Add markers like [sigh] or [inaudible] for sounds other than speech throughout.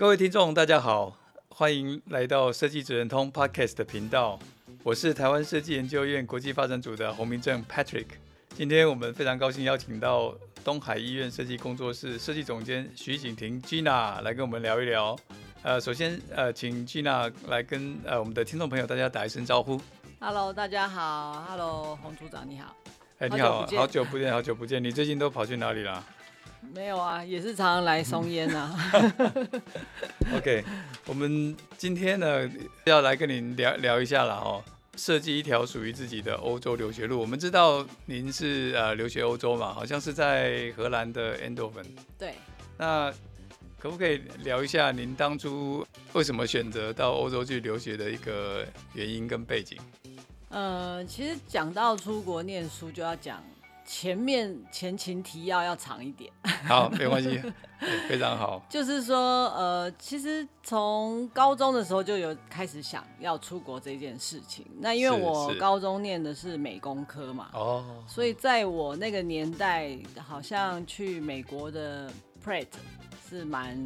各位听众，大家好，欢迎来到设计职人通 Podcast 的频道。我是台湾设计研究院国际发展组的洪明正 Patrick。今天我们非常高兴邀请到东海医院设计工作室设计总监徐景婷 Gina 来跟我们聊一聊。呃，首先呃，请 Gina 来跟呃我们的听众朋友大家打一声招呼。Hello，大家好。Hello，洪组长你好。哎，你好，好久不见，好久不见。你最近都跑去哪里了？没有啊，也是常常来松烟啊。[laughs] OK，我们今天呢要来跟您聊聊一下了哦，设计一条属于自己的欧洲留学路。我们知道您是呃留学欧洲嘛，好像是在荷兰的 Eindhoven。对。那可不可以聊一下您当初为什么选择到欧洲去留学的一个原因跟背景？呃，其实讲到出国念书，就要讲。前面前情提要要长一点，好，没关系，[laughs] 非常好。就是说，呃，其实从高中的时候就有开始想要出国这件事情。那因为我高中念的是美工科嘛，哦，所以在我那个年代，好像去美国的 Pratt 是蛮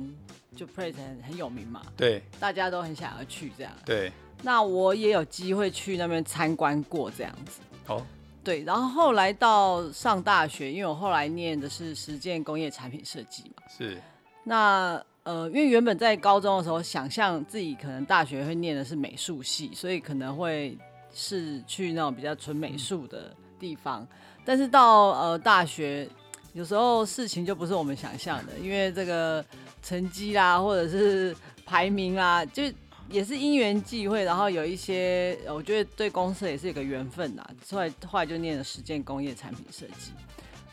就 Pratt 很很有名嘛，对，大家都很想要去这样。对，那我也有机会去那边参观过这样子。哦。对，然后后来到上大学，因为我后来念的是实践工业产品设计嘛。是。那呃，因为原本在高中的时候，想象自己可能大学会念的是美术系，所以可能会是去那种比较纯美术的地方。嗯、但是到呃大学，有时候事情就不是我们想象的，因为这个成绩啦，或者是排名啦，就。也是因缘际会，然后有一些，我觉得对公司也是一个缘分呐。后来后来就念了实践工业产品设计。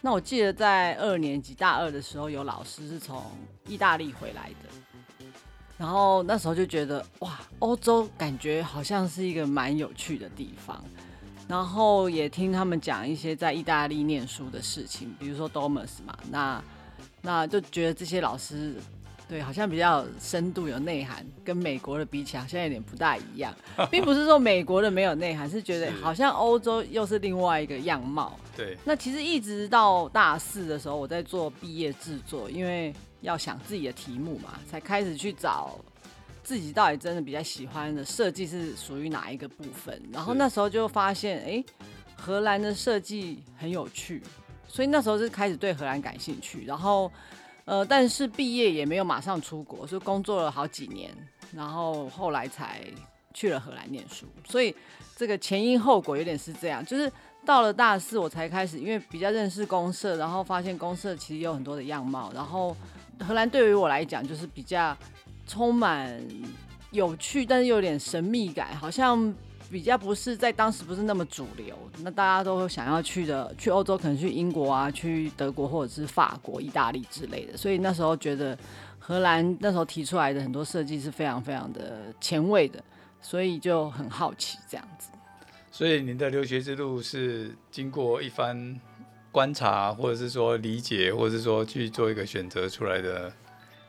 那我记得在二年级大二的时候，有老师是从意大利回来的，然后那时候就觉得哇，欧洲感觉好像是一个蛮有趣的地方。然后也听他们讲一些在意大利念书的事情，比如说 Domus 嘛，那那就觉得这些老师。对，好像比较深度有内涵，跟美国的比起来，好像有点不大一样，并不是说美国的没有内涵，是觉得好像欧洲又是另外一个样貌。对，那其实一直到大四的时候，我在做毕业制作，因为要想自己的题目嘛，才开始去找自己到底真的比较喜欢的设计是属于哪一个部分。然后那时候就发现，哎，荷兰的设计很有趣，所以那时候就开始对荷兰感兴趣，然后。呃，但是毕业也没有马上出国，所以工作了好几年，然后后来才去了荷兰念书。所以这个前因后果有点是这样，就是到了大四我才开始，因为比较认识公社，然后发现公社其实有很多的样貌。然后荷兰对于我来讲就是比较充满有趣，但是又有点神秘感，好像。比较不是在当时不是那么主流，那大家都想要去的，去欧洲可能去英国啊，去德国或者是法国、意大利之类的，所以那时候觉得荷兰那时候提出来的很多设计是非常非常的前卫的，所以就很好奇这样子。所以您的留学之路是经过一番观察，或者是说理解，或者是说去做一个选择出来的。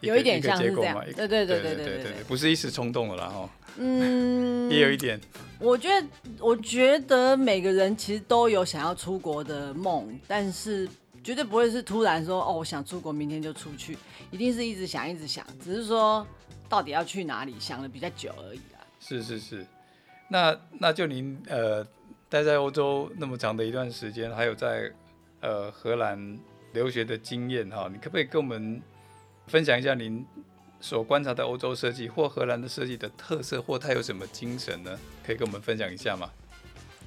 有一点像是这样，对对对对对对对，不是一时冲动的啦哈。嗯，[laughs] 也有一点。我觉得，我觉得每个人其实都有想要出国的梦，但是绝对不会是突然说哦，我想出国，明天就出去，一定是一直想，一直想，只是说到底要去哪里，想的比较久而已啦。是是是，那那就您呃待在欧洲那么长的一段时间，还有在呃荷兰留学的经验哈，你可不可以跟我们？分享一下您所观察的欧洲设计或荷兰的设计的特色，或它有什么精神呢？可以跟我们分享一下吗？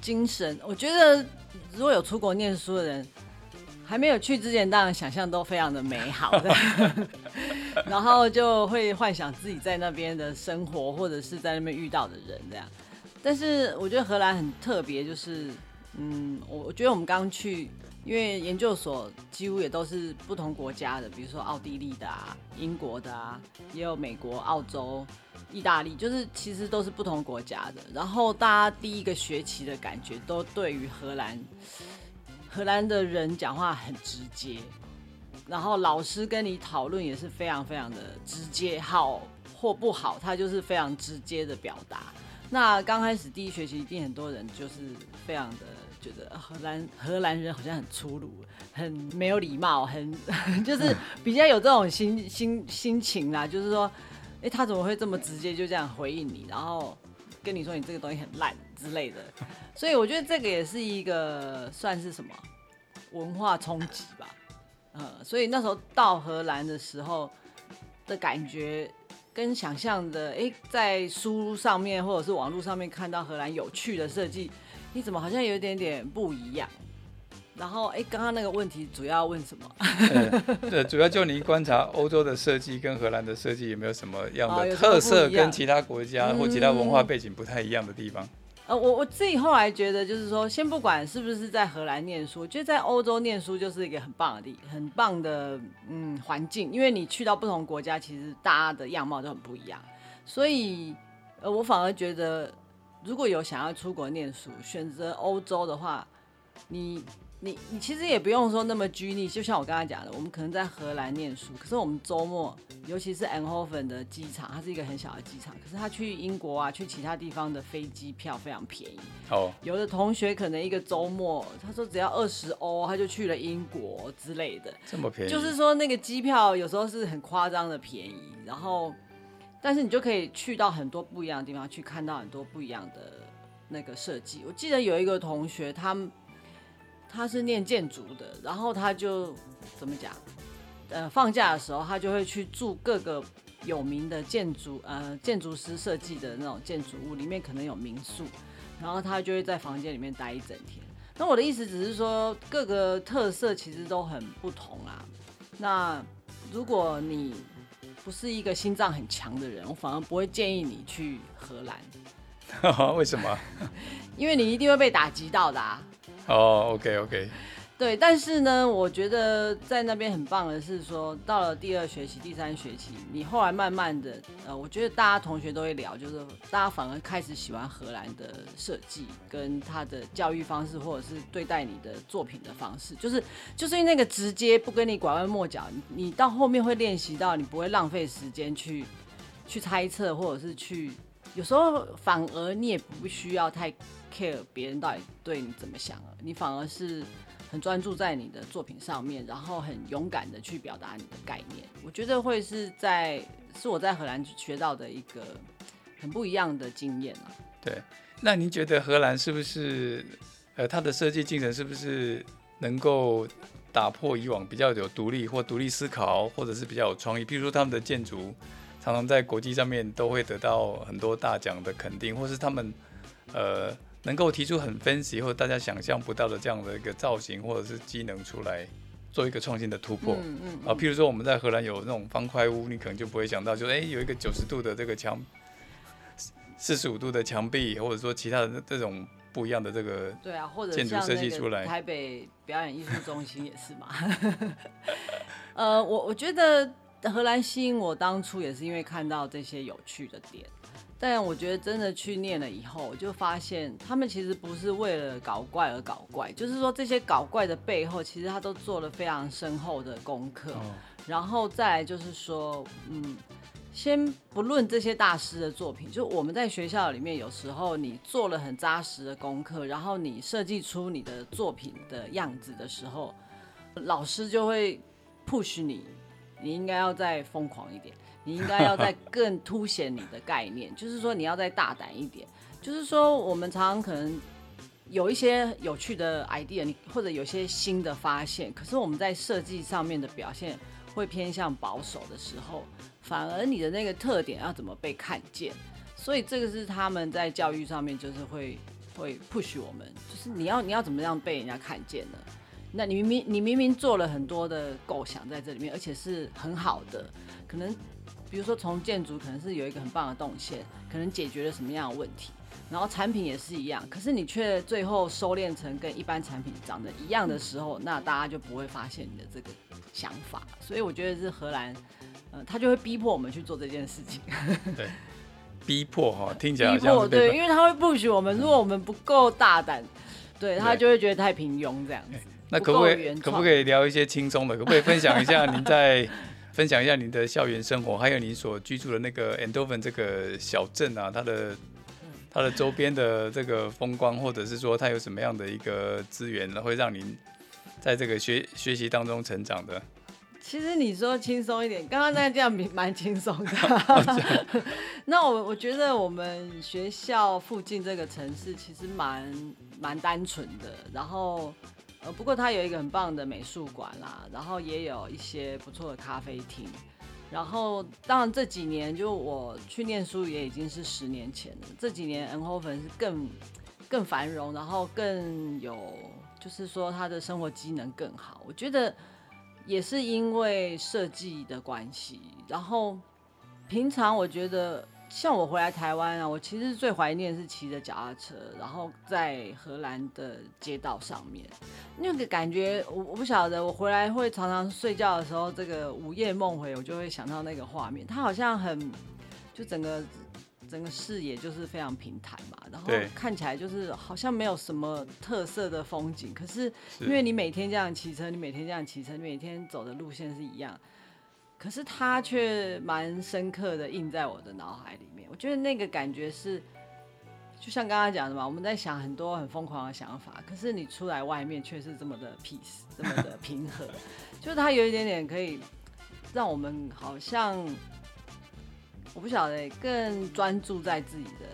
精神，我觉得如果有出国念书的人，还没有去之前，当然想象都非常的美好的，[laughs] 然后就会幻想自己在那边的生活，或者是在那边遇到的人这样。但是我觉得荷兰很特别，就是嗯，我我觉得我们刚去。因为研究所几乎也都是不同国家的，比如说奥地利的啊、英国的啊，也有美国、澳洲、意大利，就是其实都是不同国家的。然后大家第一个学期的感觉都对于荷兰，荷兰的人讲话很直接，然后老师跟你讨论也是非常非常的直接，好或不好，他就是非常直接的表达。那刚开始第一学期一定很多人就是非常的觉得荷兰荷兰人好像很粗鲁，很没有礼貌，很 [laughs] 就是比较有这种心心心情啦，就是说，哎、欸，他怎么会这么直接就这样回应你，然后跟你说你这个东西很烂之类的，[laughs] 所以我觉得这个也是一个算是什么文化冲击吧，呃，所以那时候到荷兰的时候的感觉。跟想象的，哎、欸，在书上面或者是网络上面看到荷兰有趣的设计，你怎么好像有一点点不一样？然后，哎、欸，刚刚那个问题主要问什么？[laughs] 对，主要就你观察欧洲的设计跟荷兰的设计有没有什么样的特色，跟其他国家或其他文化背景不太一样的地方？呃，我我自己后来觉得，就是说，先不管是不是在荷兰念书，我觉得在欧洲念书就是一个很棒的地，很棒的嗯环境，因为你去到不同国家，其实大家的样貌都很不一样，所以呃，我反而觉得，如果有想要出国念书，选择欧洲的话，你。你你其实也不用说那么拘泥，就像我刚才讲的，我们可能在荷兰念书，可是我们周末，尤其是 Eindhoven 的机场，它是一个很小的机场，可是他去英国啊，去其他地方的飞机票非常便宜。哦。Oh. 有的同学可能一个周末，他说只要二十欧，他就去了英国之类的。这么便宜？就是说那个机票有时候是很夸张的便宜，然后，但是你就可以去到很多不一样的地方，去看到很多不一样的那个设计。我记得有一个同学，他。他是念建筑的，然后他就怎么讲？呃，放假的时候他就会去住各个有名的建筑，呃，建筑师设计的那种建筑物，里面可能有民宿，然后他就会在房间里面待一整天。那我的意思只是说，各个特色其实都很不同啊。那如果你不是一个心脏很强的人，我反而不会建议你去荷兰。[laughs] 为什么？[laughs] 因为你一定会被打击到的啊。哦、oh，OK OK，对，但是呢，我觉得在那边很棒的是说，到了第二学期、第三学期，你后来慢慢的，呃，我觉得大家同学都会聊，就是大家反而开始喜欢荷兰的设计跟他的教育方式，或者是对待你的作品的方式，就是就是因为那个直接不跟你拐弯抹角，你到后面会练习到，你不会浪费时间去去猜测，或者是去，有时候反而你也不需要太。care 别人到底对你怎么想了，你反而是很专注在你的作品上面，然后很勇敢的去表达你的概念。我觉得会是在是我在荷兰学到的一个很不一样的经验啊。对，那您觉得荷兰是不是呃，它的设计精神是不是能够打破以往比较有独立或独立思考，或者是比较有创意？譬如说他们的建筑常常在国际上面都会得到很多大奖的肯定，或是他们呃。能够提出很 fancy 或大家想象不到的这样的一个造型或者是机能出来，做一个创新的突破。嗯嗯嗯、啊，譬如说我们在荷兰有那种方块屋，你可能就不会想到就，哎有一个九十度的这个墙，四十五度的墙壁，或者说其他的这种不一样的这个对啊，或者建筑设计出来。台北表演艺术中心也是嘛。[laughs] 呃，我我觉得荷兰吸引我当初也是因为看到这些有趣的点。但我觉得真的去念了以后，就发现他们其实不是为了搞怪而搞怪，就是说这些搞怪的背后，其实他都做了非常深厚的功课。哦、然后再来就是说，嗯，先不论这些大师的作品，就我们在学校里面，有时候你做了很扎实的功课，然后你设计出你的作品的样子的时候，老师就会 push 你，你应该要再疯狂一点。你应该要再更凸显你的概念，[laughs] 就是说你要再大胆一点。就是说我们常常可能有一些有趣的 idea，你或者有些新的发现，可是我们在设计上面的表现会偏向保守的时候，反而你的那个特点要怎么被看见？所以这个是他们在教育上面就是会会 push 我们，就是你要你要怎么样被人家看见呢？那你明明你明明做了很多的构想在这里面，而且是很好的，可能。比如说，从建筑可能是有一个很棒的动线，可能解决了什么样的问题，然后产品也是一样，可是你却最后收敛成跟一般产品长得一样的时候，那大家就不会发现你的这个想法。所以我觉得是荷兰，呃，他就会逼迫我们去做这件事情。对，逼迫哈，听起来逼迫对，因为他会 push 我们，如果我们不够大胆，对他就会觉得太平庸这样子。那可不可以可不可以聊一些轻松的？可不可以分享一下您在分享一下您的校园生活，还有你所居住的那个 Eindhoven 这个小镇啊，它的它的周边的这个风光，或者是说它有什么样的一个资源，会让您在这个学学习当中成长的？其实你说轻松一点，刚刚那这样蛮轻松的。[laughs] [laughs] 那我我觉得我们学校附近这个城市其实蛮蛮单纯的，然后。呃，不过它有一个很棒的美术馆啦，然后也有一些不错的咖啡厅，然后当然这几年就我去念书也已经是十年前了，这几年 NHO 粉是更更繁荣，然后更有就是说他的生活机能更好，我觉得也是因为设计的关系，然后平常我觉得。像我回来台湾啊，我其实最怀念是骑着脚踏车，然后在荷兰的街道上面，那个感觉我我不晓得。我回来会常常睡觉的时候，这个午夜梦回，我就会想到那个画面。它好像很，就整个整个视野就是非常平坦嘛，然后看起来就是好像没有什么特色的风景。可是因为你每天这样骑车，你每天这样骑车，你每天走的路线是一样。可是它却蛮深刻的印在我的脑海里面。我觉得那个感觉是，就像刚刚讲的嘛，我们在想很多很疯狂的想法，可是你出来外面却是这么的 peace，这么的平和。[laughs] 就是它有一点点可以让我们好像，我不晓得更专注在自己的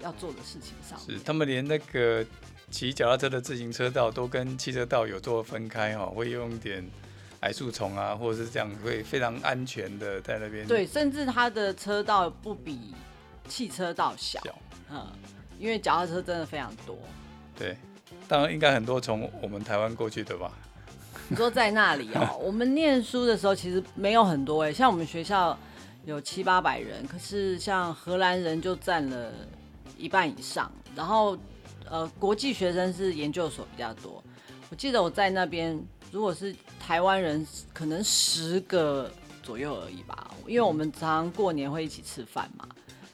要做的事情上。是，他们连那个骑脚踏车的自行车道都跟汽车道有做分开哈，会用一点。矮树丛啊，或者是这样，会非常安全的在那边。对，甚至它的车道不比汽车道小，小嗯，因为脚踏车真的非常多。对，当然应该很多从我们台湾过去的吧？你说在那里哦、喔，[laughs] 我们念书的时候其实没有很多哎、欸，像我们学校有七八百人，可是像荷兰人就占了一半以上，然后呃，国际学生是研究所比较多。我记得我在那边。如果是台湾人，可能十个左右而已吧，因为我们常常过年会一起吃饭嘛，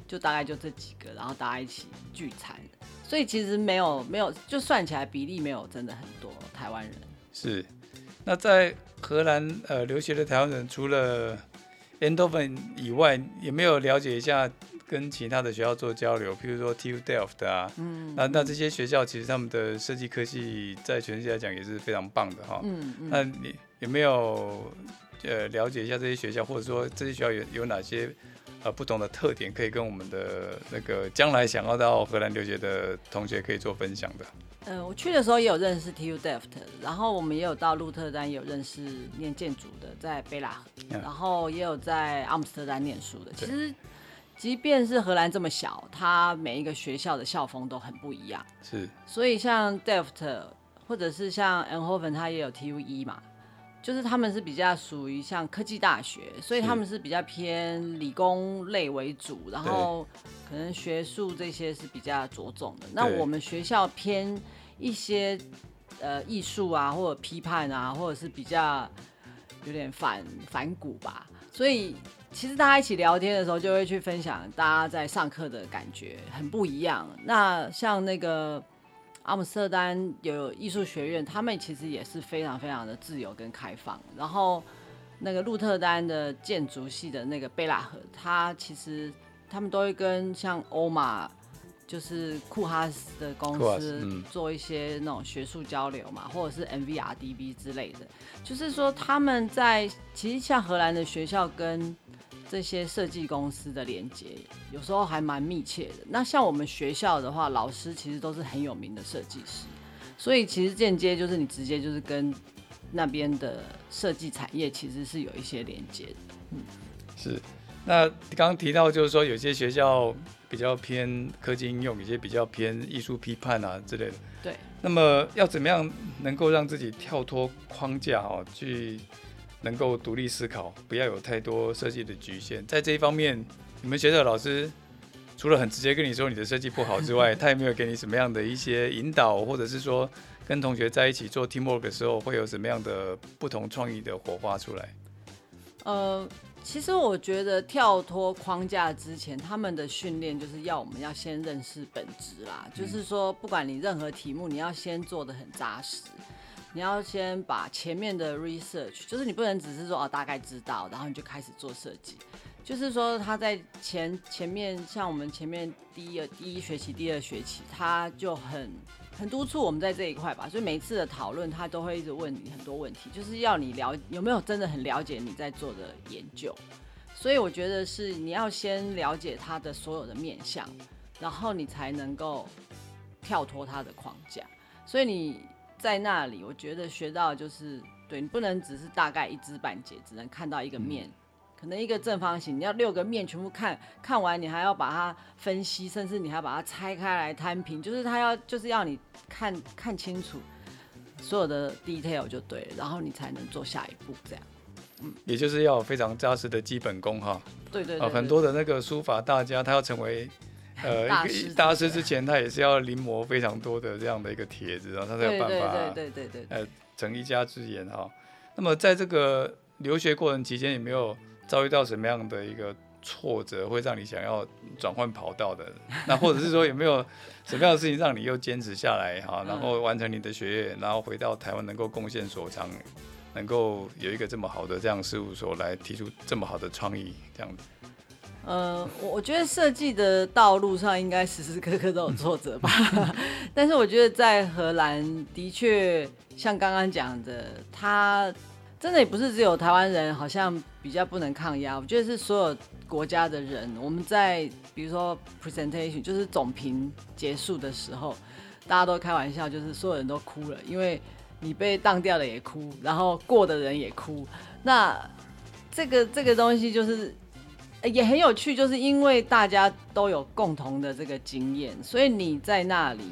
就大概就这几个，然后大家一起聚餐，所以其实没有没有，就算起来比例没有真的很多台湾人。是，那在荷兰呃留学的台湾人，除了 Endoven 以外，有没有了解一下？跟其他的学校做交流，譬如说 TU Delft 啊，嗯，那那这些学校其实他们的设计科技在全世界来讲也是非常棒的哈，嗯嗯，那你有没有呃了解一下这些学校，或者说这些学校有有哪些呃不同的特点，可以跟我们的那个将来想要到荷兰留学的同学可以做分享的？呃，我去的时候也有认识 TU Delft，然后我们也有到鹿特丹，也有认识念建筑的，在贝拉，嗯，然后也有在阿姆斯特丹念书的，其实。即便是荷兰这么小，它每一个学校的校风都很不一样。是，所以像 Delft 或者是像 Eindhoven，它也有 TUE 嘛，就是他们是比较属于像科技大学，所以他们是比较偏理工类为主，然后可能学术这些是比较着重的。那我们学校偏一些呃艺术啊，或者批判啊，或者是比较有点反反骨吧，所以。其实大家一起聊天的时候，就会去分享大家在上课的感觉很不一样。那像那个阿姆斯特丹有艺术学院，他们其实也是非常非常的自由跟开放。然后那个鹿特丹的建筑系的那个贝拉河，他其实他们都会跟像欧玛，就是库哈斯的公司做一些那种学术交流嘛，或者是 MVRDB 之类的。就是说他们在其实像荷兰的学校跟这些设计公司的连接有时候还蛮密切的。那像我们学校的话，老师其实都是很有名的设计师，所以其实间接就是你直接就是跟那边的设计产业其实是有一些连接的。嗯，是。那刚刚提到就是说，有些学校比较偏科技应用，有些比较偏艺术批判啊之类的。对。那么要怎么样能够让自己跳脱框架哦，去？能够独立思考，不要有太多设计的局限。在这一方面，你们学校的老师除了很直接跟你说你的设计不好之外，[laughs] 他有没有给你什么样的一些引导，或者是说跟同学在一起做 teamwork 的时候，会有什么样的不同创意的火花出来？呃，其实我觉得跳脱框架之前，他们的训练就是要我们要先认识本质啦，嗯、就是说不管你任何题目，你要先做的很扎实。你要先把前面的 research，就是你不能只是说哦大概知道，然后你就开始做设计。就是说他在前前面，像我们前面第一第一学期、第二学期，他就很很督促我们在这一块吧。所以每一次的讨论，他都会一直问你很多问题，就是要你了有没有真的很了解你在做的研究。所以我觉得是你要先了解他的所有的面向，然后你才能够跳脱他的框架。所以你。在那里，我觉得学到就是，对，你不能只是大概一知半解，只能看到一个面，嗯、可能一个正方形，你要六个面全部看，看完你还要把它分析，甚至你还要把它拆开来摊平，就是他要就是要你看看清楚所有的 detail 就对了，然后你才能做下一步这样。嗯，也就是要有非常扎实的基本功哈。对对对，对，很多的那个书法大家，他要成为。[laughs] 呃，大师，大师之前他也是要临摹非常多的这样的一个帖子，然后他才有办法，对对对对，呃，成一家之言哈。那么在这个留学过程期间，有没有遭遇到什么样的一个挫折，会让你想要转换跑道的？那或者是说有没有什么样的事情让你又坚持下来哈，然后完成你的学业，然后回到台湾能够贡献所长，能够有一个这么好的这样事务所来提出这么好的创意这样子？呃，我我觉得设计的道路上应该时时刻刻都有挫折吧，[laughs] 但是我觉得在荷兰的确像刚刚讲的，他真的也不是只有台湾人好像比较不能抗压，我觉得是所有国家的人，我们在比如说 presentation 就是总评结束的时候，大家都开玩笑，就是所有人都哭了，因为你被当掉的也哭，然后过的人也哭，那这个这个东西就是。也很有趣，就是因为大家都有共同的这个经验，所以你在那里，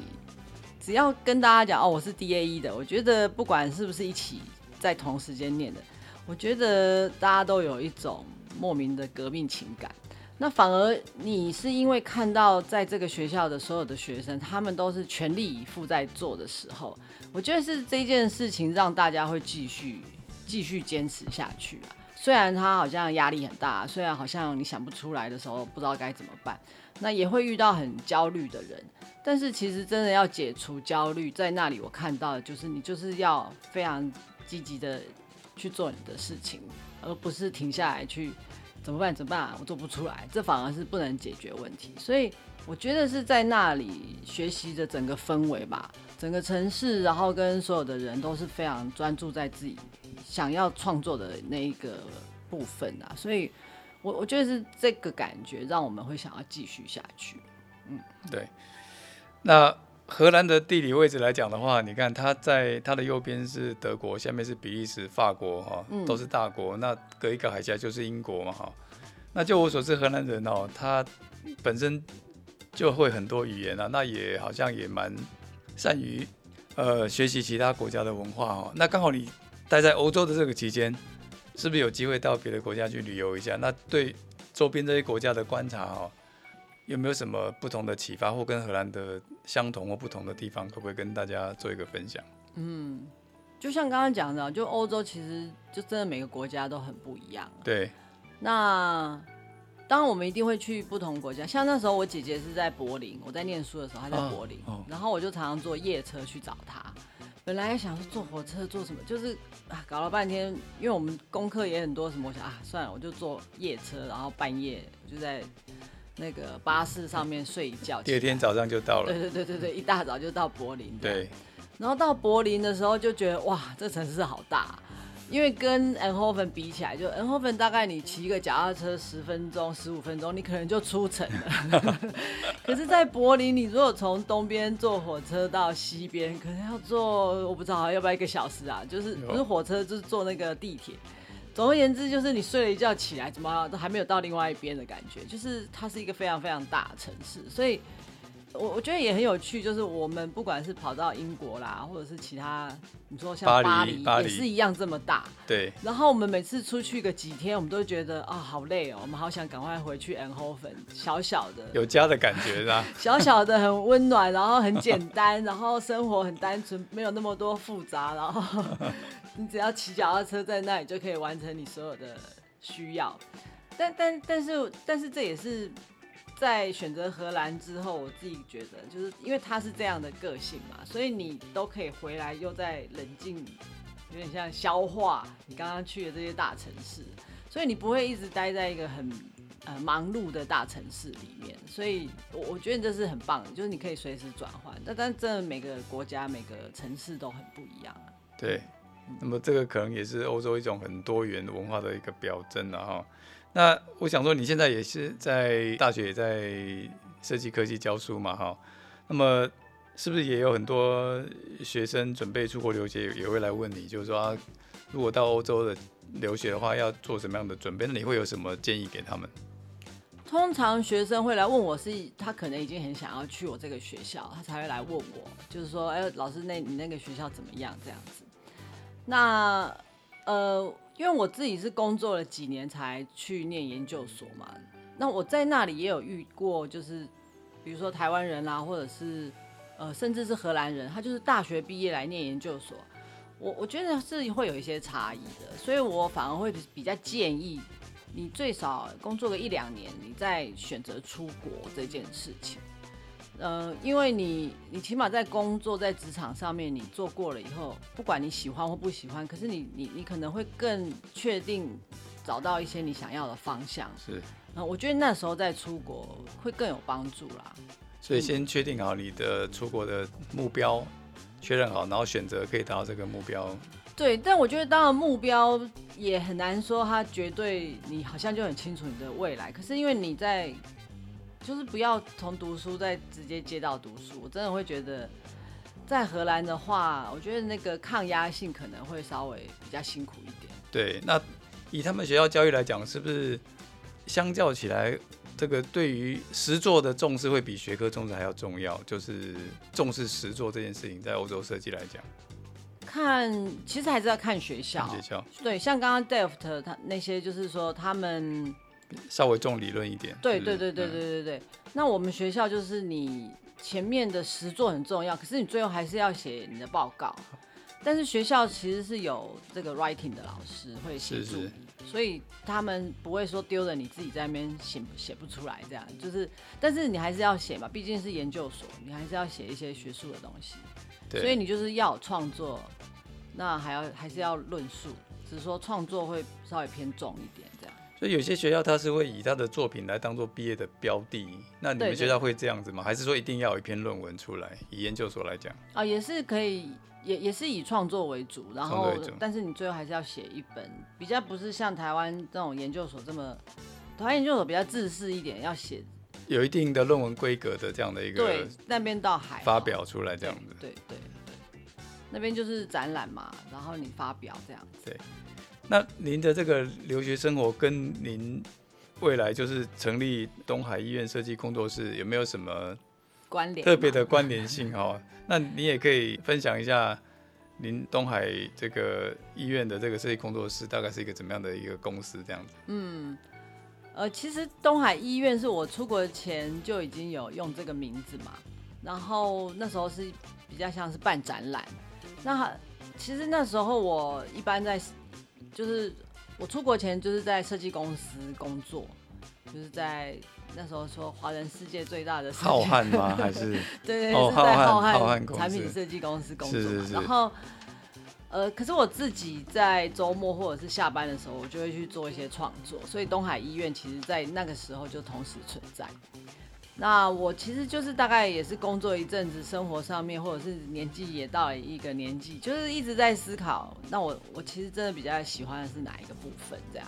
只要跟大家讲哦，我是 DAE 的，我觉得不管是不是一起在同时间念的，我觉得大家都有一种莫名的革命情感。那反而你是因为看到在这个学校的所有的学生，他们都是全力以赴在做的时候，我觉得是这件事情让大家会继续继续坚持下去啊。虽然他好像压力很大，虽然好像你想不出来的时候不知道该怎么办，那也会遇到很焦虑的人。但是其实真的要解除焦虑，在那里我看到的就是你就是要非常积极的去做你的事情，而不是停下来去怎么办？怎么办？我做不出来，这反而是不能解决问题。所以我觉得是在那里学习的整个氛围吧，整个城市，然后跟所有的人都是非常专注在自己。想要创作的那一个部分啊，所以我我觉得是这个感觉让我们会想要继续下去。嗯，对。那荷兰的地理位置来讲的话，你看它在它的右边是德国，下面是比利时、法国，哈，都是大国。嗯、那隔一个海峡就是英国嘛，哈。那就我所知，荷兰人哦，他本身就会很多语言啊，那也好像也蛮善于呃学习其他国家的文化哦。那刚好你。待在欧洲的这个期间，是不是有机会到别的国家去旅游一下？那对周边这些国家的观察哦，有没有什么不同的启发，或跟荷兰的相同或不同的地方，可不可以跟大家做一个分享？嗯，就像刚刚讲的，就欧洲其实就真的每个国家都很不一样。对。那当然我们一定会去不同国家，像那时候我姐姐是在柏林，我在念书的时候她在柏林，哦哦、然后我就常常坐夜车去找她。本来想说坐火车坐什么，就是啊搞了半天，因为我们功课也很多，什么我想啊算了，我就坐夜车，然后半夜就在那个巴士上面睡一觉，第二天早上就到了。对对对对对，一大早就到柏林。对，然后到柏林的时候就觉得哇，这城市好大。因为跟 Eindhoven 比起来，就 Eindhoven 大概你骑一个脚踏车十分钟、十五分钟，你可能就出城了。[laughs] 可是，在柏林，你如果从东边坐火车到西边，可能要坐我不知道要不要一个小时啊？就是不是火车，就是坐那个地铁。总而言之，就是你睡了一觉起来，怎么都还没有到另外一边的感觉。就是它是一个非常非常大的城市，所以我我觉得也很有趣，就是我们不管是跑到英国啦，或者是其他，你说像巴黎，巴黎也是一样这么大。对。然后我们每次出去个几天，我们都觉得啊，好累哦，我们好想赶快回去 Eindhoven，小小的，有家的感觉是吧？[laughs] 小小的很温暖，然后很简单，然后生活很单纯，没有那么多复杂，然后 [laughs] 你只要骑脚踏车在那里就可以完成你所有的需要。但但但是但是这也是。在选择荷兰之后，我自己觉得，就是因为他是这样的个性嘛，所以你都可以回来，又在冷静，有点像消化你刚刚去的这些大城市，所以你不会一直待在一个很呃忙碌的大城市里面。所以我我觉得这是很棒的，就是你可以随时转换。但但这每个国家每个城市都很不一样啊。对，那么这个可能也是欧洲一种很多元文化的一个表征了哈。那我想说，你现在也是在大学也在设计科技教书嘛，哈，那么是不是也有很多学生准备出国留学，也会来问你，就是说，如果到欧洲的留学的话，要做什么样的准备？那你会有什么建议给他们？通常学生会来问我是，他可能已经很想要去我这个学校，他才会来问我，就是说，哎，老师，那你那个学校怎么样？这样子。那呃。因为我自己是工作了几年才去念研究所嘛，那我在那里也有遇过，就是比如说台湾人啊，或者是呃，甚至是荷兰人，他就是大学毕业来念研究所，我我觉得是会有一些差异的，所以我反而会比较建议你最少工作个一两年，你再选择出国这件事情。呃，因为你你起码在工作在职场上面你做过了以后，不管你喜欢或不喜欢，可是你你你可能会更确定找到一些你想要的方向。是，呃，我觉得那时候再出国会更有帮助啦。所以先确定好你的出国的目标，确认好，然后选择可以达到这个目标。对，但我觉得当然目标也很难说，它绝对你好像就很清楚你的未来。可是因为你在就是不要从读书再直接接到读书，我真的会觉得，在荷兰的话，我觉得那个抗压性可能会稍微比较辛苦一点。对，那以他们学校教育来讲，是不是相较起来，这个对于实作的重视会比学科重视还要重要？就是重视实作这件事情，在欧洲设计来讲，看其实还是要看学校。学校对，像刚刚 Delft 他那些，就是说他们。稍微重理论一点，对对对对对对对。那我们学校就是你前面的实作很重要，可是你最后还是要写你的报告。但是学校其实是有这个 writing 的老师会协助，所以他们不会说丢了你自己在那边写写不出来这样。就是，但是你还是要写嘛，毕竟是研究所，你还是要写一些学术的东西。对。所以你就是要创作，那还要还是要论述，只是说创作会稍微偏重一点这样。所以有些学校他是会以他的作品来当做毕业的标的，那你们学校会这样子吗？还是说一定要有一篇论文出来？以研究所来讲，啊，也是可以，也也是以创作为主，然后但是你最后还是要写一本，比较不是像台湾这种研究所这么，台湾研究所比较自私一点，要写有一定的论文规格的这样的一个，对，那边倒还发表出来这样子，对对对，对，那边就是展览嘛，然后你发表这样子，对。那您的这个留学生活跟您未来就是成立东海医院设计工作室有没有什么关联？特别的关联性哈？那你也可以分享一下您东海这个医院的这个设计工作室大概是一个怎么样的一个公司这样子？嗯，呃，其实东海医院是我出国前就已经有用这个名字嘛，然后那时候是比较像是办展览。那其实那时候我一般在。就是我出国前就是在设计公司工作，就是在那时候说华人世界最大的浩瀚吗？还是对 [laughs] 对，对，是在浩瀚产品设计公司工作。是是是。然后呃，可是我自己在周末或者是下班的时候，我就会去做一些创作，所以东海医院其实在那个时候就同时存在。那我其实就是大概也是工作一阵子，生活上面或者是年纪也到了一个年纪，就是一直在思考。那我我其实真的比较喜欢的是哪一个部分？这样。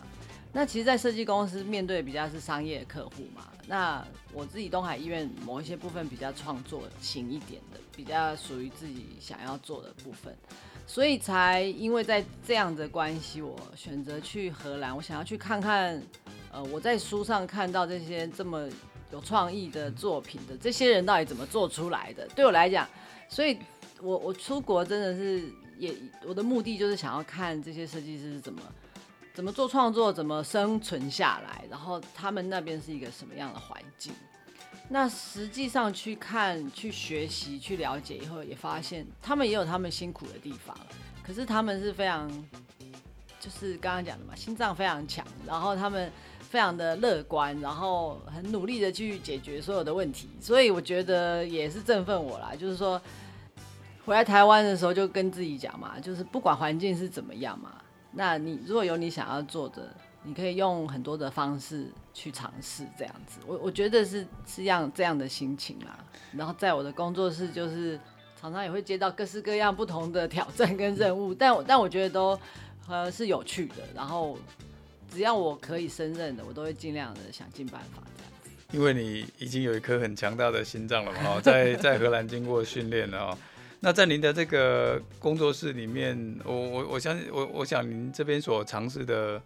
那其实，在设计公司面对比较是商业客户嘛。那我自己东海医院某一些部分比较创作型一点的，比较属于自己想要做的部分，所以才因为在这样的关系，我选择去荷兰。我想要去看看，呃，我在书上看到这些这么。有创意的作品的这些人到底怎么做出来的？对我来讲，所以我我出国真的是也我的目的就是想要看这些设计师是怎么怎么做创作，怎么生存下来，然后他们那边是一个什么样的环境。那实际上去看、去学习、去了解以后，也发现他们也有他们辛苦的地方，可是他们是非常，就是刚刚讲的嘛，心脏非常强，然后他们非常的乐观，然后很努力的去解决所有的问题，所以我觉得也是振奋我啦。就是说，回来台湾的时候就跟自己讲嘛，就是不管环境是怎么样嘛，那你如果有你想要做的。你可以用很多的方式去尝试这样子，我我觉得是是样这样的心情啦。然后在我的工作室，就是常常也会接到各式各样不同的挑战跟任务，但我但我觉得都呃是有趣的。然后只要我可以胜任的，我都会尽量的想尽办法这样子。因为你已经有一颗很强大的心脏了嘛，[laughs] 在在荷兰经过训练了。那在您的这个工作室里面，我我我相信我我想您这边所尝试的。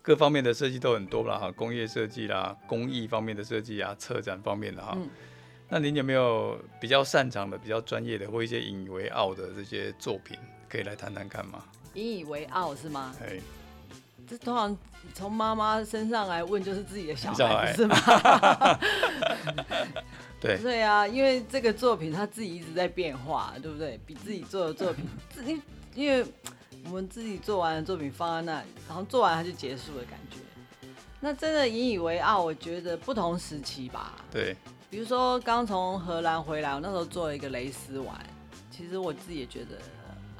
各方面的设计都很多了哈，工业设计啦，工艺方面的设计啊，策展方面的哈。嗯、那您有没有比较擅长的、比较专业的，或一些引以为傲的这些作品，可以来谈谈看吗？引以为傲是吗？哎嘿，这通常从妈妈身上来问，就是自己的小孩，是吗？[laughs] 对对啊，因为这个作品他自己一直在变化，对不对？比自己做的作品，因因为。我们自己做完的作品放在那里，然后做完它就结束的感觉。那真的引以为傲，我觉得不同时期吧。对。比如说刚从荷兰回来，我那时候做了一个蕾丝玩，其实我自己也觉得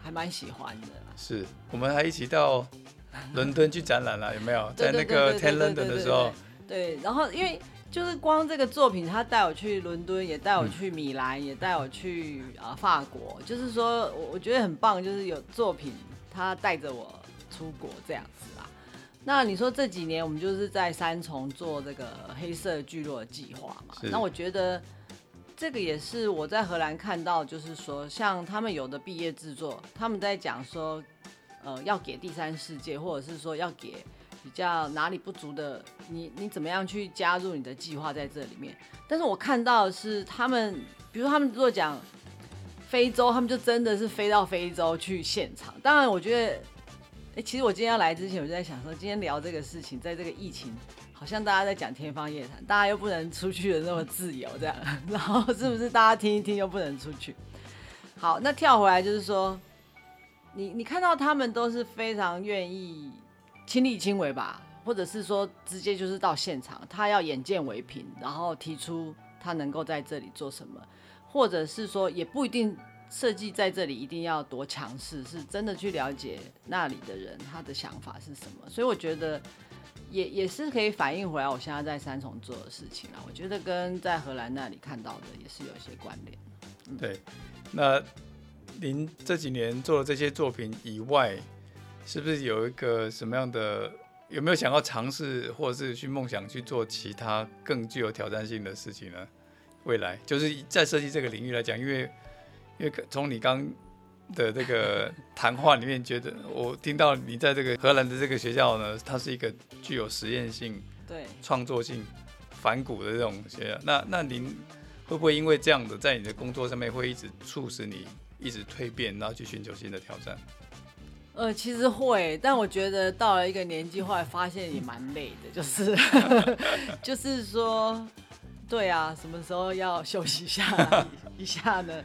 还蛮喜欢的。是我们还一起到 [laughs] 伦敦去展览了，有没有？在那个 Ten London 的时候。对，然后因为就是光这个作品，他带我去伦敦，也带我去米兰，嗯、也带我去啊法国，就是说我我觉得很棒，就是有作品。他带着我出国这样子啦。那你说这几年我们就是在三重做这个黑色聚落的计划嘛？那我觉得这个也是我在荷兰看到，就是说像他们有的毕业制作，他们在讲说，呃，要给第三世界，或者是说要给比较哪里不足的，你你怎么样去加入你的计划在这里面？但是我看到的是他们，比如说他们如果讲。非洲，他们就真的是飞到非洲去现场。当然，我觉得，哎、其实我今天要来之前，我就在想说，今天聊这个事情，在这个疫情，好像大家在讲天方夜谭，大家又不能出去的那么自由，这样，[laughs] 然后是不是大家听一听又不能出去？好，那跳回来就是说，你你看到他们都是非常愿意亲力亲为吧，或者是说直接就是到现场，他要眼见为凭，然后提出他能够在这里做什么。或者是说，也不一定设计在这里一定要多强势，是真的去了解那里的人他的想法是什么。所以我觉得也也是可以反映回来，我现在在三重做的事情啊，我觉得跟在荷兰那里看到的也是有一些关联。嗯、对，那您这几年做的这些作品以外，是不是有一个什么样的，有没有想要尝试，或者是去梦想去做其他更具有挑战性的事情呢？未来就是在设计这个领域来讲，因为因为从你刚的这个谈话里面，觉得我听到你在这个荷兰的这个学校呢，它是一个具有实验性、对创作性、反骨的这种学校。那那您会不会因为这样的，在你的工作上面会一直促使你一直蜕变，然后去寻求新的挑战？呃，其实会，但我觉得到了一个年纪，后来发现也蛮累的，就是 [laughs] 就是说。对啊，什么时候要休息一下 [laughs] 一下呢？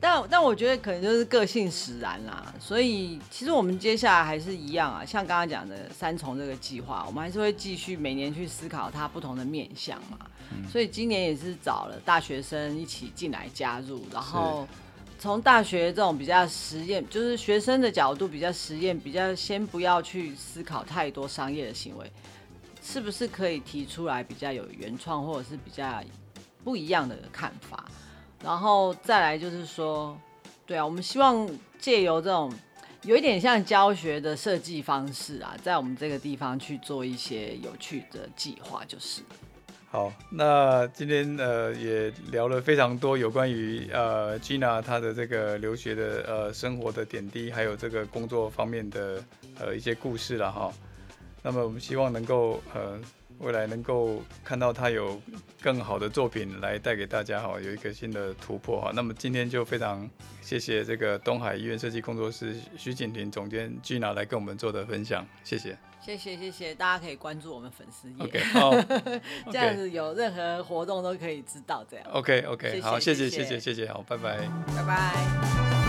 但但我觉得可能就是个性使然啦。所以其实我们接下来还是一样啊，像刚刚讲的三重这个计划，我们还是会继续每年去思考它不同的面向嘛。嗯、所以今年也是找了大学生一起进来加入，然后从大学这种比较实验，就是学生的角度比较实验，比较先不要去思考太多商业的行为。是不是可以提出来比较有原创，或者是比较不一样的看法？然后再来就是说，对啊，我们希望借由这种有一点像教学的设计方式啊，在我们这个地方去做一些有趣的计划，就是。好，那今天呃也聊了非常多有关于呃 Gina 她的这个留学的呃生活的点滴，还有这个工作方面的呃一些故事了哈。那么我们希望能够呃未来能够看到他有更好的作品来带给大家哈，有一个新的突破哈。那么今天就非常谢谢这个东海医院设计工作室徐景婷总监 Gina 来跟我们做的分享，谢谢。谢谢谢谢，大家可以关注我们粉丝页，OK，好，[laughs] 这样子有任何活动都可以知道这样。OK OK，好，谢谢。谢谢谢谢，好，拜拜，拜拜。